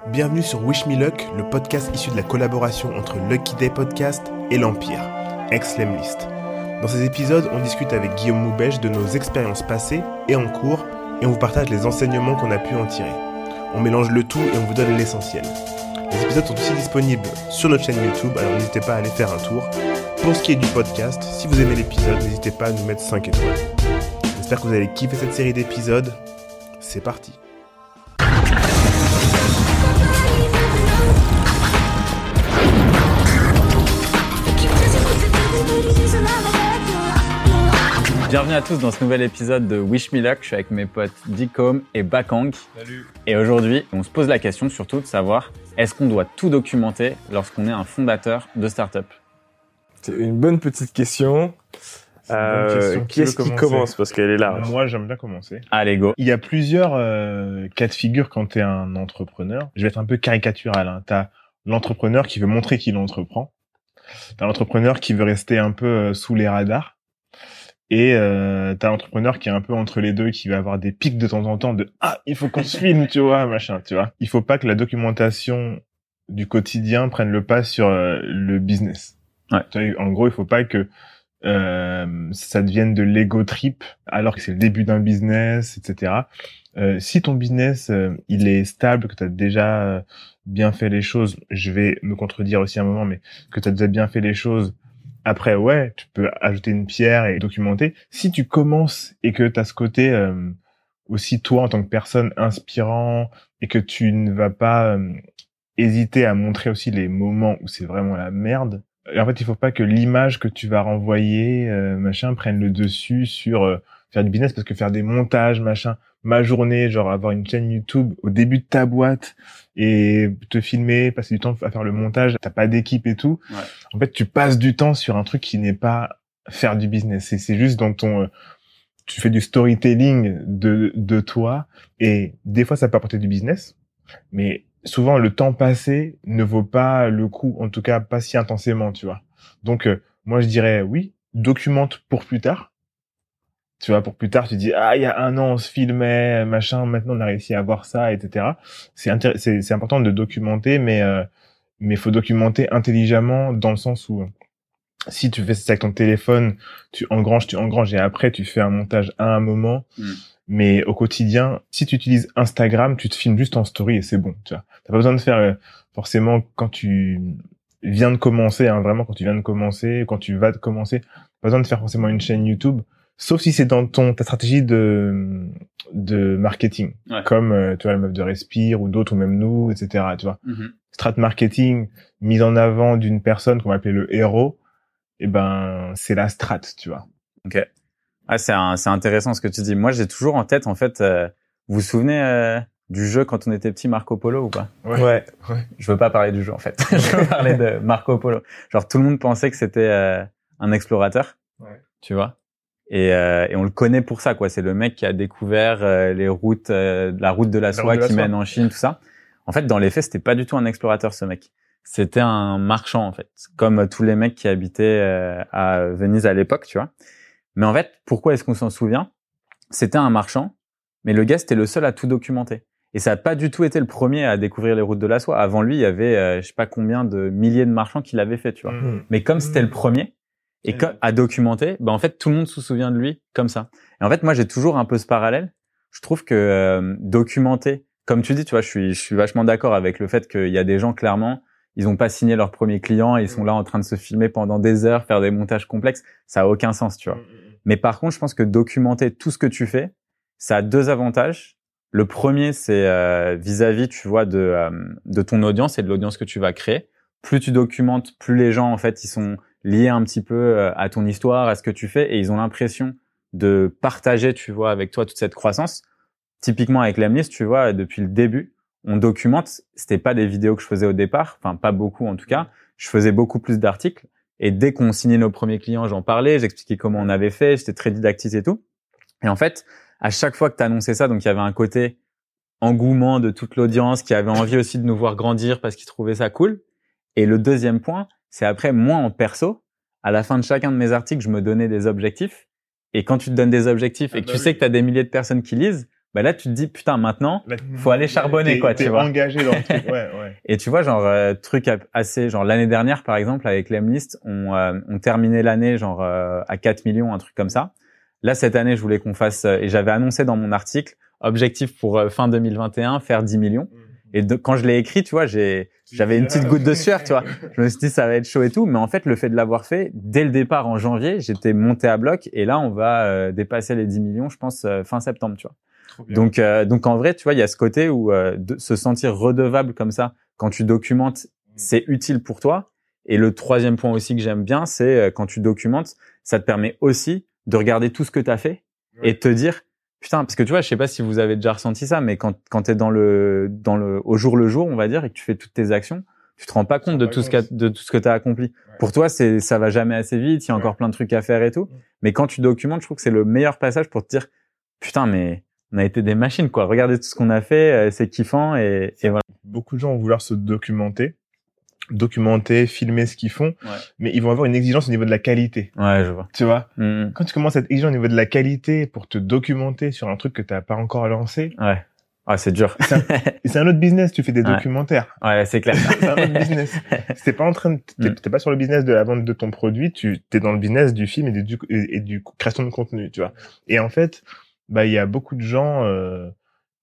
Bienvenue sur Wish Me Luck, le podcast issu de la collaboration entre Lucky Day Podcast et l'Empire, ex-Lemlist. Dans ces épisodes, on discute avec Guillaume Moubèche de nos expériences passées et en cours et on vous partage les enseignements qu'on a pu en tirer. On mélange le tout et on vous donne l'essentiel. Les épisodes sont aussi disponibles sur notre chaîne YouTube, alors n'hésitez pas à aller faire un tour. Pour ce qui est du podcast, si vous aimez l'épisode, n'hésitez pas à nous mettre 5 étoiles. J'espère que vous allez kiffer cette série d'épisodes. C'est parti. Bienvenue à tous dans ce nouvel épisode de Wish Me Luck. Je suis avec mes potes Dicom et Bakang. Salut. Et aujourd'hui, on se pose la question surtout de savoir est-ce qu'on doit tout documenter lorsqu'on est un fondateur de start-up? C'est une bonne petite question. Euh, question. qui est-ce Qui commence? Parce qu'elle est large. Moi, j'aime bien commencer. Allez, go. Il y a plusieurs euh, cas de figure quand tu es un entrepreneur. Je vais être un peu caricatural. Hein. Tu as l'entrepreneur qui veut montrer qu'il entreprend. Tu as l'entrepreneur qui veut rester un peu euh, sous les radars. Et euh, tu as l'entrepreneur qui est un peu entre les deux, qui va avoir des pics de temps en temps de « Ah, il faut qu'on se filme, tu vois, machin, tu vois. » Il faut pas que la documentation du quotidien prenne le pas sur euh, le business. Ouais. En gros, il faut pas que euh, ça devienne de l'ego trip alors que c'est le début d'un business, etc. Euh, si ton business euh, il est stable, que tu as déjà euh, bien fait les choses, je vais me contredire aussi un moment, mais que tu as déjà bien fait les choses, après ouais, tu peux ajouter une pierre et documenter. Si tu commences et que tu as ce côté euh, aussi toi en tant que personne inspirant et que tu ne vas pas euh, hésiter à montrer aussi les moments où c'est vraiment la merde, et en fait, il faut pas que l'image que tu vas renvoyer, euh, machin, prenne le dessus sur euh, faire du business, parce que faire des montages, machin, ma journée, genre avoir une chaîne YouTube au début de ta boîte et te filmer, passer du temps à faire le montage, t'as pas d'équipe et tout. Ouais. En fait, tu passes du temps sur un truc qui n'est pas faire du business. C'est c'est juste dans ton, euh, tu fais du storytelling de de toi et des fois ça peut apporter du business, mais souvent le temps passé ne vaut pas le coup, en tout cas pas si intensément, tu vois. Donc euh, moi je dirais oui, documente pour plus tard. Tu vois, pour plus tard, tu dis ah il y a un an on se filmait, machin, maintenant on a réussi à avoir ça, etc. C'est c'est important de documenter, mais euh, mais faut documenter intelligemment dans le sens où si tu fais ça avec ton téléphone, tu engranges, tu engranges et après tu fais un montage à un moment. Mm. Mais au quotidien, si tu utilises Instagram, tu te filmes juste en story et c'est bon. Tu vois, t'as pas besoin de faire euh, forcément quand tu viens de commencer, hein, vraiment quand tu viens de commencer, quand tu vas de commencer, pas besoin de faire forcément une chaîne YouTube, sauf si c'est dans ton ta stratégie de de marketing, Ouais. comme euh, tu vois la meuf de Respire ou d'autres ou même nous, etc. Tu vois, Mhm. strat marketing mise en avant d'une personne qu'on va appeler le héros, et ben c'est la strat, tu vois. Ah, c'est un- c'est intéressant ce que tu dis. Moi, j'ai toujours en tête, en fait, euh, vous vous souvenez euh, du jeu quand on était petit Marco Polo ou pas? Ouais. Je veux pas parler du jeu en fait. je veux parler de Marco Polo. Genre tout le monde pensait que c'était euh, un explorateur, Ouais. tu vois? Et, euh, et on le connaît pour ça quoi. C'est le mec qui a découvert euh, les routes, euh, la route de la soie route de la qui soie. mène en Chine, tout ça. En fait, dans les faits, c'était pas du tout un explorateur ce mec. C'était un marchand en fait, comme tous les mecs qui habitaient euh, à Venise à l'époque, tu vois. Mais en fait, pourquoi est-ce qu'on s'en souvient? C'était un marchand, mais le gars c'était le seul à tout documenter. Et ça n'a pas du tout été le premier à découvrir les routes de la soie. Avant lui, il y avait euh, je sais pas combien de milliers de marchands qui l'avaient fait, tu vois. Mm. Mais comme c'était le premier et Et- comme- à documenter, ben en fait tout le monde se souvient de lui comme ça. Et en fait, moi j'ai toujours un peu ce parallèle. Je trouve que euh, documenter, comme tu dis, tu vois, je suis je suis vachement d'accord avec le fait qu'il y a des gens clairement, ils ont pas signé leur premier client, ils sont là en train de se filmer pendant des heures, faire des montages complexes, ça a aucun sens, tu vois. Mais par contre, je pense que documenter tout ce que tu fais, ça a deux avantages. Le premier, c'est euh, vis-à-vis, tu vois, de, euh, de ton audience et de l'audience que tu vas créer. Plus tu documentes, plus les gens, en fait, ils sont liés un petit peu euh, à ton histoire, à ce que tu fais, et ils ont l'impression de partager, tu vois, avec toi toute cette croissance. Typiquement avec l'Amlist, tu vois, depuis le début, on documente. C'était pas des vidéos que je faisais au départ, enfin pas beaucoup en tout cas. Je faisais beaucoup plus d'articles. Et dès qu'on signait nos premiers clients, j'en parlais, j'expliquais comment on avait fait, j'étais très didactique et tout. Et en fait, à chaque fois que tu ça, donc il y avait un côté engouement de toute l'audience qui avait envie aussi de nous voir grandir parce qu'ils trouvaient ça cool. Et le deuxième point, c'est après moi en perso, à la fin de chacun de mes articles, je me donnais des objectifs. Et quand tu te donnes des objectifs Ah et que bah tu oui. sais que tu as des milliers de personnes qui lisent, bah là tu te dis putain maintenant Là, faut aller charbonner quoi, tu vois. engagé dans le truc. Ouais, ouais. Et tu vois, genre euh, truc assez, genre l'année dernière par exemple avec l'Emlist, on, euh, on terminait l'année genre euh, à 4 millions, un truc comme ça. Là cette année, je voulais qu'on fasse, et j'avais annoncé dans mon article, objectif pour fin 2021, faire 10 millions. Et de- quand je l'ai écrit, tu vois, j'ai, j'avais une petite goutte de sueur, tu vois. Je me suis dit ça va être chaud et tout, mais en fait le fait de l'avoir fait dès le départ en janvier, j'étais monté à bloc et là on va euh, dépasser les 10 millions, je pense euh, fin septembre, tu vois. Donc, euh, donc en vrai, tu vois, il y a ce côté où euh, de se sentir redevable comme ça quand tu documentes, c'est utile pour toi. Et le troisième point aussi que j'aime bien, c'est quand tu documentes, ça te permet aussi de regarder tout ce que tu as fait et de te dire putain parce que tu vois, je sais pas si vous avez déjà ressenti ça, mais quand quand t'es dans le dans le au jour le jour, on va dire, et que tu fais toutes tes actions, tu te rends pas compte de tout ce de tout ce que tu as accompli. Pour toi, c'est ça va jamais assez vite, il y a encore plein de trucs à faire et tout. Mais quand tu documentes, je trouve que c'est le meilleur passage pour te dire putain mais on a été des machines quoi. Regardez tout ce qu'on a fait, euh, c'est kiffant et, et voilà. Beaucoup de gens vont vouloir se documenter, documenter, filmer ce qu'ils font, mais ils vont avoir une exigence au niveau de la qualité. Ouais, je vois. Tu vois, Mm, quand tu commences à être exigeant au niveau de la qualité pour te documenter sur un truc que t'as pas encore lancé, ouais. Ah, c'est dur. c'est un autre business. Tu fais des Ouais. documentaires. Ouais, c'est clair. c'est un autre business. T'es pas en train de, t'es, Mm. t'es pas sur le business de la vente de ton produit, tu t'es dans le business du film et du, et, et du création de contenu, tu vois. Et en fait, bah il y a beaucoup de gens euh,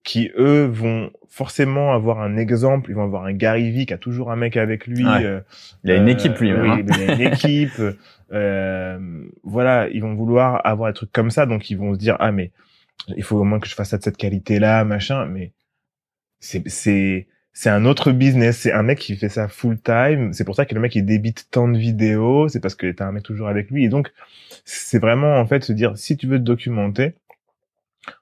qui eux vont forcément avoir un exemple, ils vont avoir un Gary Vee qui a toujours un mec avec lui. Ouais. euh, Il a une euh, équipe lui oui, hein. il a une équipe. euh, voilà, ils vont vouloir avoir des trucs comme ça, donc ils vont se dire ah mais il faut au moins que je fasse ça de cette qualité-là, machin. Mais c'est c'est c'est un autre business. C'est un mec qui fait ça full time. C'est pour ça que le mec il débite tant de vidéos. C'est parce que t'as un mec toujours avec lui. Et donc c'est vraiment en fait se dire si tu veux te documenter,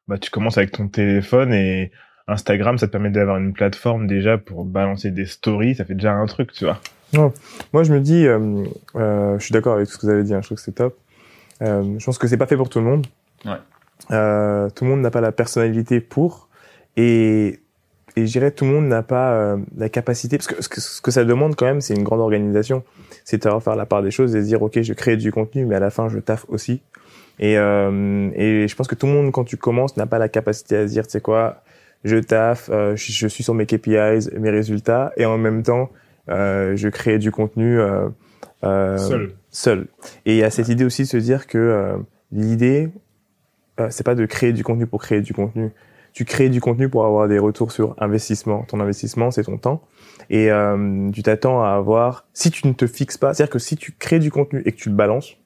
bah tu commences avec ton téléphone et Instagram, ça te permet d'avoir une plateforme déjà pour balancer des stories. Ça fait déjà un truc, tu vois. Moi, je me dis, euh, euh, je suis d'accord avec tout ce que vous avez dit. hein, je trouve que c'est top. Euh, je pense que c'est pas fait pour tout le monde. Ouais. Euh, tout le monde n'a pas la personnalité pour, et et je dirais tout le monde n'a pas euh, la capacité parce que ce, que ce que ça demande quand même, c'est une grande organisation. C'est de faire la part des choses et se dire ok, je crée du contenu, mais à la fin, je taffe aussi. Et euh, et je pense que tout le monde, quand tu commences, n'a pas la capacité à se dire, tu sais quoi, je taffe, euh, je, je suis sur mes KPIs, mes résultats, et en même temps, euh, je crée du contenu euh, euh, Seul. seul. Et il y a cette idée aussi de se dire que euh, l'idée, euh, c'est pas de créer du contenu pour créer du contenu. Tu crées du contenu pour avoir des retours sur investissement. Ton investissement, c'est ton temps. Et euh, tu t'attends à avoir, si tu ne te fixes pas, c'est-à-dire que si tu crées du contenu et que tu le balances,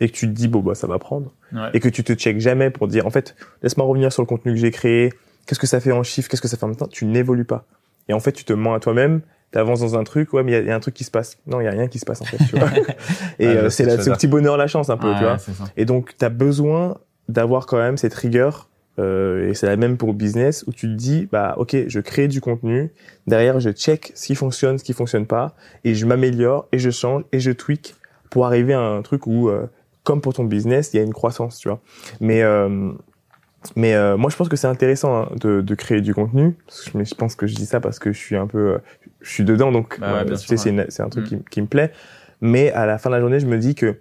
et que tu te dis, bon, bah, ça va prendre, Ouais. et que tu te checkes jamais pour dire, en fait, laisse-moi revenir sur le contenu que j'ai créé, qu'est-ce que ça fait en chiffres, qu'est-ce que ça fait en même temps, tu n'évolues pas. Et en fait, tu te mens à toi-même, t'avances dans un truc, ouais, mais il y a- il y, a un truc qui se passe. Non, il y a rien qui se passe, en fait, tu vois. et euh, c'est ce petit bonheur, la chance, un peu, tu vois. Et donc, tu as besoin d'avoir quand même cette rigueur, euh, et c'est la même pour le business, où tu te dis, bah, ok, je crée du contenu, derrière, je check ce qui fonctionne, ce qui fonctionne pas, et je m'améliore, et je change, et je tweak pour arriver à un truc où, euh, comme pour ton business, il y a une croissance, tu vois. Mais, euh, mais euh, moi, je pense que c'est intéressant hein, de, de créer du contenu. Mais je pense que je dis ça parce que je suis un peu, euh, je suis dedans, donc Bah ouais, c'est ouais. un truc Mm. qui, qui me plaît. Mais à la fin de la journée, je me dis que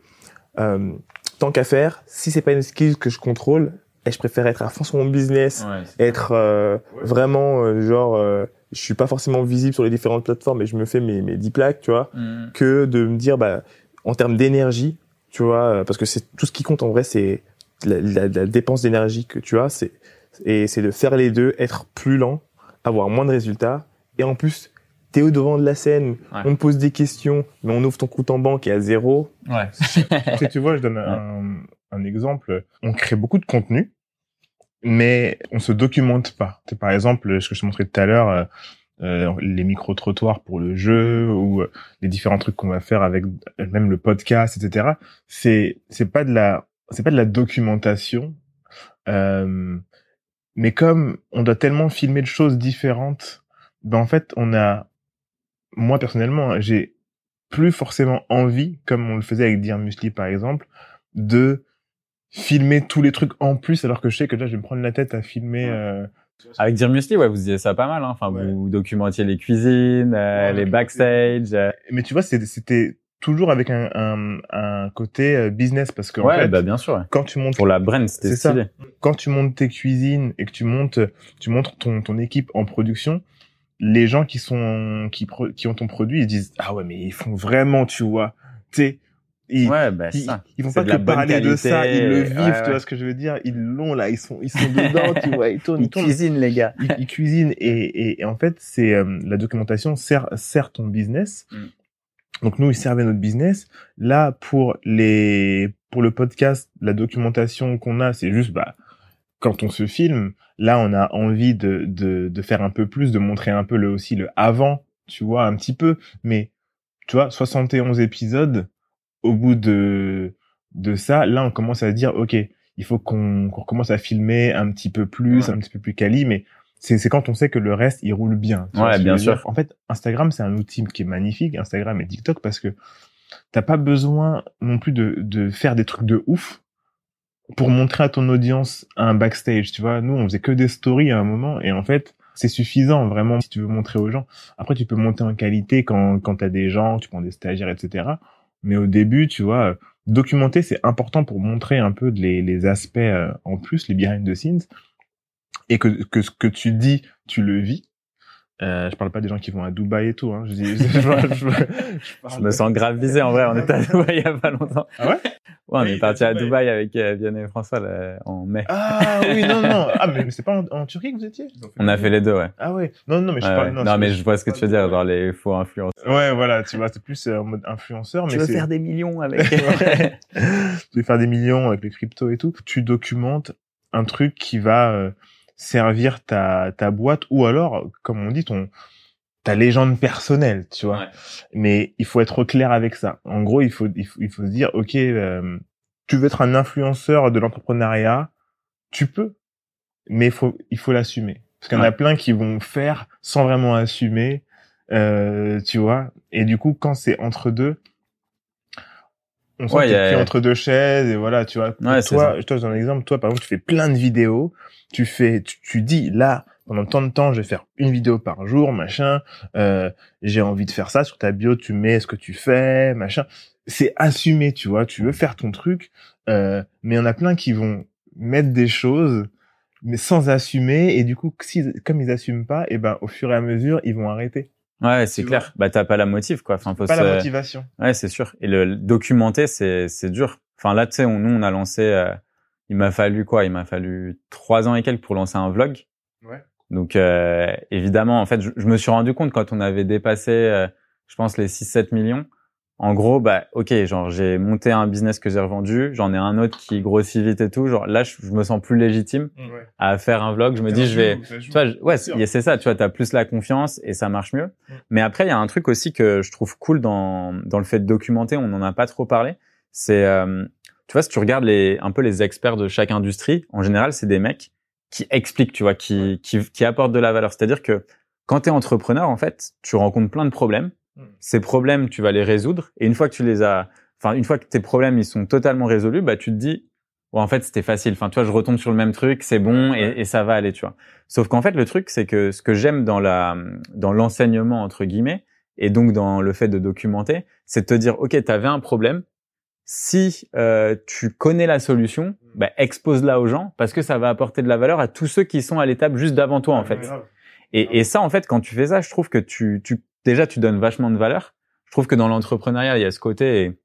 euh, tant qu'à faire, si c'est pas une skill que je contrôle, et je préfère être à fond sur mon business, Ouais, être euh, vraiment genre, je suis pas forcément visible sur les différentes plateformes et je me fais mes, mes 10 plaques, tu vois, Mm. que de me dire, bah, en termes d'énergie, tu vois, euh, parce que c'est tout ce qui compte en vrai, c'est la, la- la dépense d'énergie que tu as, c'est et c'est de faire les deux, être plus lent, avoir moins de résultats, et en plus, t'es au devant de la scène, Ouais. on te pose des questions, mais on ouvre ton compte en banque et à zéro. Ouais. tu, vois, je donne un, un exemple. On crée beaucoup de contenu, mais on se documente pas. C'est par exemple ce que je te montrais tout à l'heure, euh, les micro-trottoirs pour le jeu ou euh, les différents trucs qu'on va faire avec même le podcast, etc. C'est c'est pas de la c'est pas de la documentation. Euh, mais comme on doit tellement filmer de choses différentes, ben en fait on a moi personnellement j'ai plus forcément envie, comme on le faisait avec Dear Musli par exemple, de filmer tous les trucs en plus alors que je sais que là je vais me prendre la tête à filmer euh, Avec Musli, ouais, vous disiez ça pas mal. Hein. Enfin, Ouais. vous documentiez les cuisines, euh, Ouais, les backstage. euh, mais tu vois c'était toujours avec un, un, un côté euh, business parce que en Ouais, fait, bah bien sûr. ouais. quand tu montes Pour la brand, c'était ça. quand tu montes tes cuisines et que tu montes tu montres ton ton équipe en production les gens qui sont qui qui ont ton produit ils disent ah ouais mais ils font vraiment tu vois tu sais ils, Ouais, ils, ça. ils vont pas que parler de ça ils le vivent ouais, tu vois ce que je veux dire? Ils l'ont là ils sont ils sont dedans tu vois ils tournent ils, tournent les gars. ils, ils cuisinent et, et, et en fait c'est euh, la documentation sert sert ton business Mm. donc nous ils servaient notre business là pour les pour le podcast la documentation qu'on a c'est juste bah quand on se filme là on a envie de de de faire un peu plus de montrer un peu le aussi le avant tu vois un petit peu mais tu vois 71 épisodes au bout de de ça là on commence à dire ok il faut qu'on qu'on recommence à filmer un petit peu plus Ouais. un petit peu plus quali mais c'est c'est quand on sait que le reste il roule bien Tu Ouais, bien dire sûr. en fait Instagram c'est un outil qui est magnifique Instagram et TikTok parce que t'as pas besoin non plus de de faire des trucs de ouf pour montrer à ton audience un backstage tu vois nous on faisait que des stories à un moment et en fait c'est suffisant vraiment si tu veux montrer aux gens après tu peux monter en qualité quand quand t'as des gens tu prends des stagiaires etc mais au début tu vois euh, documenter c'est important pour montrer un peu les les aspects euh, en plus les behind the scenes. Et que que ce que tu dis tu le vis euh, je parle pas des gens qui vont à Dubaï et tout hein je dis je, je- je- je parle Je me sens grave visé en vrai. On était à Dubaï il y a pas longtemps. Ah ouais? Ouais, on Oui, est parti à Dubaï. Dubaï avec euh, Vianney et François là, en mai. ah oui non non ah mais, mais c'est pas en, en Turquie que vous étiez? On a fait les deux, ouais. ah ouais non non mais je parle ouais. non, non, mais je vois ce que tu veux dire, genre les faux influenceurs. ouais voilà tu vois c'est plus euh, en mode influenceur mais c'est des millions avec. Tu veux faire des millions avec les cryptos et tout, tu documentes un truc qui va euh, servir ta, ta boîte ou alors, comme on dit, ton ta légende personnelle, tu vois. Ouais. Mais il faut être clair avec ça. En gros, il faut il faut, il faut se dire, ok, euh, tu veux être un influenceur de l'entrepreneuriat, tu peux, mais il faut il faut l'assumer. Parce qu'il y en a plein qui vont faire sans vraiment assumer, euh, tu vois. Et du coup, quand c'est entre deux, on sent Ouais, que y t'es a- pris entre deux chaises et voilà, tu vois. Ouais, toi, je te donne un exemple. Toi, par exemple, tu fais plein de vidéos. Tu fais, tu, tu dis là, pendant tant de temps, je vais faire une vidéo par jour, machin. Euh, j'ai envie de faire ça. Sur ta bio, tu mets ce que tu fais, machin. C'est assumé, tu vois. Tu veux faire ton truc, euh, mais il y en a plein qui vont mettre des choses, mais sans assumer. Et du coup, si, comme ils assument pas, et ben, au fur et à mesure, ils vont arrêter. Ouais, c'est clair. Bah t'as pas la motive quoi. Enfin, faut Pas se- la motivation. Ouais, c'est sûr. Et le, le documenter, c'est c'est dur. Enfin là, tu sais, on- nous on a lancé. euh, il m'a fallu quoi? Il m'a fallu trois ans et quelques pour lancer un vlog. Ouais. Donc euh, évidemment, en fait, je, je me suis rendu compte quand on avait dépassé, euh, je pense les 6-7 millions. En gros, bah ok, genre j'ai monté un business que j'ai revendu, j'en ai un autre qui grossit vite et tout. Genre là, je, je me sens plus légitime Ouais. à faire un vlog. Je me dis, je vais, tu vois, ouais, c'est c'est ça, tu vois, t'as plus la confiance et ça marche mieux. Mm. Mais après, il y a un truc aussi que je trouve cool dans dans le fait de documenter. On n'en a pas trop parlé. C'est, euh, tu vois, si tu regardes les un peu les experts de chaque industrie, en général, c'est des mecs qui expliquent, tu vois, qui qui qui apportent de la valeur. C'est-à-dire que quand t'es entrepreneur, en fait, tu rencontres plein de problèmes. Mm. Ces problèmes, tu vas les résoudre. Et une fois que tu les as, enfin, une fois que tes problèmes ils sont totalement résolus, bah tu te dis, ouais, en fait, c'était facile. Enfin, tu vois, je retombe sur le même truc, c'est bon et, et ça va aller, tu vois. Sauf qu'en fait, le truc, c'est que ce que j'aime dans la, dans l'enseignement entre guillemets, et donc dans le fait de documenter, c'est de te dire, ok, t'avais un problème. Si euh, tu connais la solution, bah, expose-la aux gens parce que ça va apporter de la valeur à tous ceux qui sont à l'étape juste d'avant toi, en fait. Et, et ça, en fait, quand tu fais ça, je trouve que tu, tu déjà tu donnes vachement de valeur. Je trouve que dans l'entrepreneuriat, il y a ce côté. Et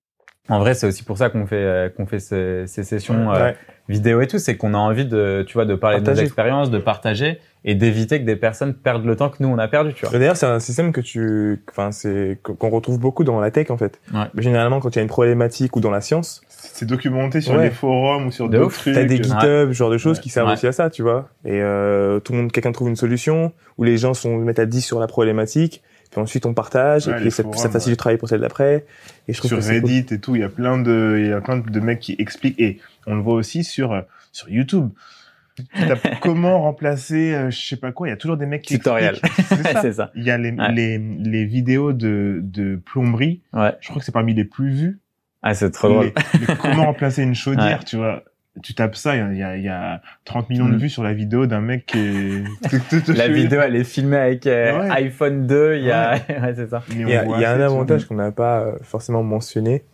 en vrai, c'est aussi pour ça qu'on fait euh, qu'on fait ces, ces sessions euh, Ouais. vidéo et tout, c'est qu'on a envie de, tu vois, de parler de nos expériences, de partager et d'éviter que des personnes perdent le temps que nous on a perdu, tu vois. D'ailleurs, c'est un système que tu, enfin, c'est qu'on retrouve beaucoup dans la tech en fait. Ouais. Généralement, quand il y a une problématique ou dans la science, C'est documenté sur Ouais. les forums ou sur De d'autres trucs. t'as des GitHub, ce genre de choses Ouais. qui servent Ouais. aussi à ça, tu vois. Et euh, tout le monde, quelqu'un trouve une solution, où les gens sont mettent à 10 sur la problématique, puis ensuite on partage, Ouais, et puis ça, forums, ça facilite le travail pour celle d'après. Et je trouve sur que cool. Reddit et tout, il y a plein de, il y a plein de mecs qui expliquent et on le voit aussi sur euh, sur YouTube. Comment remplacer, euh, je sais pas quoi, il y a toujours des mecs qui Tutoriel. C'est ça. Il y a les, Ouais. les, les vidéos de, de plomberie. Ouais. Je crois que c'est parmi les plus vues. Ah, c'est trop drôle. Les- les comment remplacer une chaudière, tu vois. Tu tapes ça, il y a, il y a 30 millions de Mm. vues sur la vidéo d'un mec qui est... La vidéo, elle est filmée avec euh, Ouais. iPhone 2. Il y a, ouais, c'est ça. Il y a, a un avantage qu'on n'a pas euh, forcément mentionné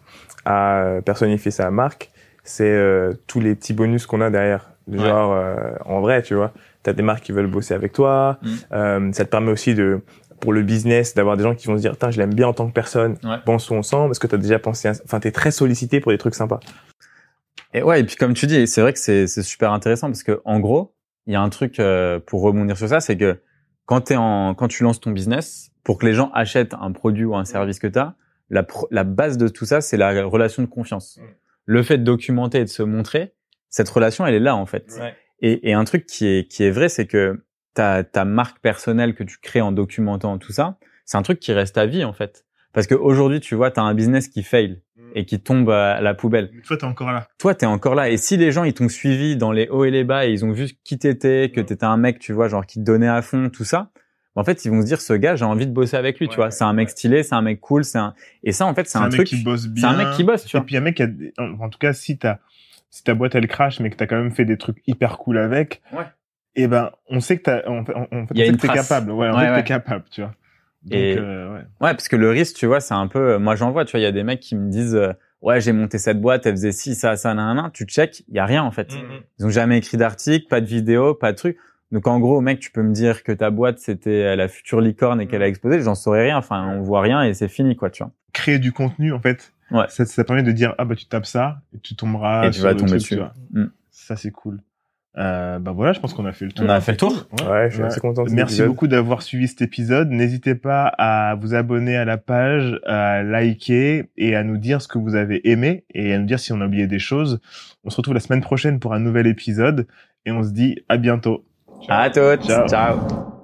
à euh, personnifier sa marque, c'est euh, tous les petits bonus qu'on a derrière. Genre, euh, en vrai, tu vois, t'as des marques qui veulent bosser avec toi. Mm. Euh, ça te permet aussi de, pour le business, d'avoir des gens qui vont se dire, tiens, je l'aime bien en tant que personne. Ouais. Pensons ensemble. Est-ce que t'as déjà pensé à... Enfin, t'es très sollicité pour des trucs sympas? Et ouais, et puis comme tu dis, c'est vrai que c'est super intéressant parce que en gros, il y a un truc euh, pour rebondir sur ça, c'est que quand en quand tu lances ton business, pour que les gens achètent un produit ou un service que tu as, la la base de tout ça, c'est la relation de confiance. Mm. Le fait de documenter et de se montrer, cette relation, elle est là en fait. Et, et un truc qui est qui est vrai, c'est que ta ta marque personnelle que tu crées en documentant tout ça, c'est un truc qui reste à vie en fait. Parce qu'aujourd'hui, tu vois, tu as un business qui fail et qui tombe à la poubelle Mais toi, t'es encore là. toi, t'es encore là. Et si les gens, ils t'ont suivi dans les hauts et les bas et ils ont vu qui t'étais, que t'étais un mec, tu vois, genre qui te donnait à fond, tout ça, en fait, ils vont se dire, ce gars, j'ai envie de bosser avec lui, tu vois. c'est un mec ouais. stylé, c'est un mec cool, c'est un, et ça, en fait, c'est un, mec truc, qui bosse c'est bien. un mec qui bosse, tu Et vois. puis un mec qui a, en tout cas, si t'as, si ta boîte elle crache, mais que t'as quand même fait des trucs hyper cool avec, Ouais. et ben, on sait que t'as, en fait, Il y a on sait que t'es capable. Ouais, on sait que t'es capable, tu vois. Donc, Et- euh, ouais. Ouais, parce que le risque, tu vois, c'est un peu, moi, j'en vois, tu vois, il y a des mecs qui me disent, euh, ouais, j'ai monté cette boîte, elle faisait ci, ça, ça, nan, nan. Tu check, il y a rien, en fait. Ils ont jamais écrit d'article, pas de vidéo, pas de truc. Donc en gros, mec, tu peux me dire que ta boîte c'était la future licorne et qu'elle a explosé, j'en saurais rien. Enfin, on voit rien et c'est fini, quoi, tu vois. Créer du contenu, en fait. Ouais. Ça, ça permet de dire, ah bah, tu tapes ça, et tu tomberas Et tu sur vas tomber dessus. tu vois. Mm. Ça, c'est cool. Euh, bah voilà, je pense qu'on a fait le tour. On a fait le tour. Ouais, je suis Ouais. assez content de Merci épisode. beaucoup d'avoir suivi cet épisode. N'hésitez pas à vous abonner à la page, à liker et à nous dire ce que vous avez aimé et à nous dire si on a oublié des choses. On se retrouve la semaine prochaine pour un nouvel épisode et on se dit à bientôt. À toutes. Ciao. Ciao.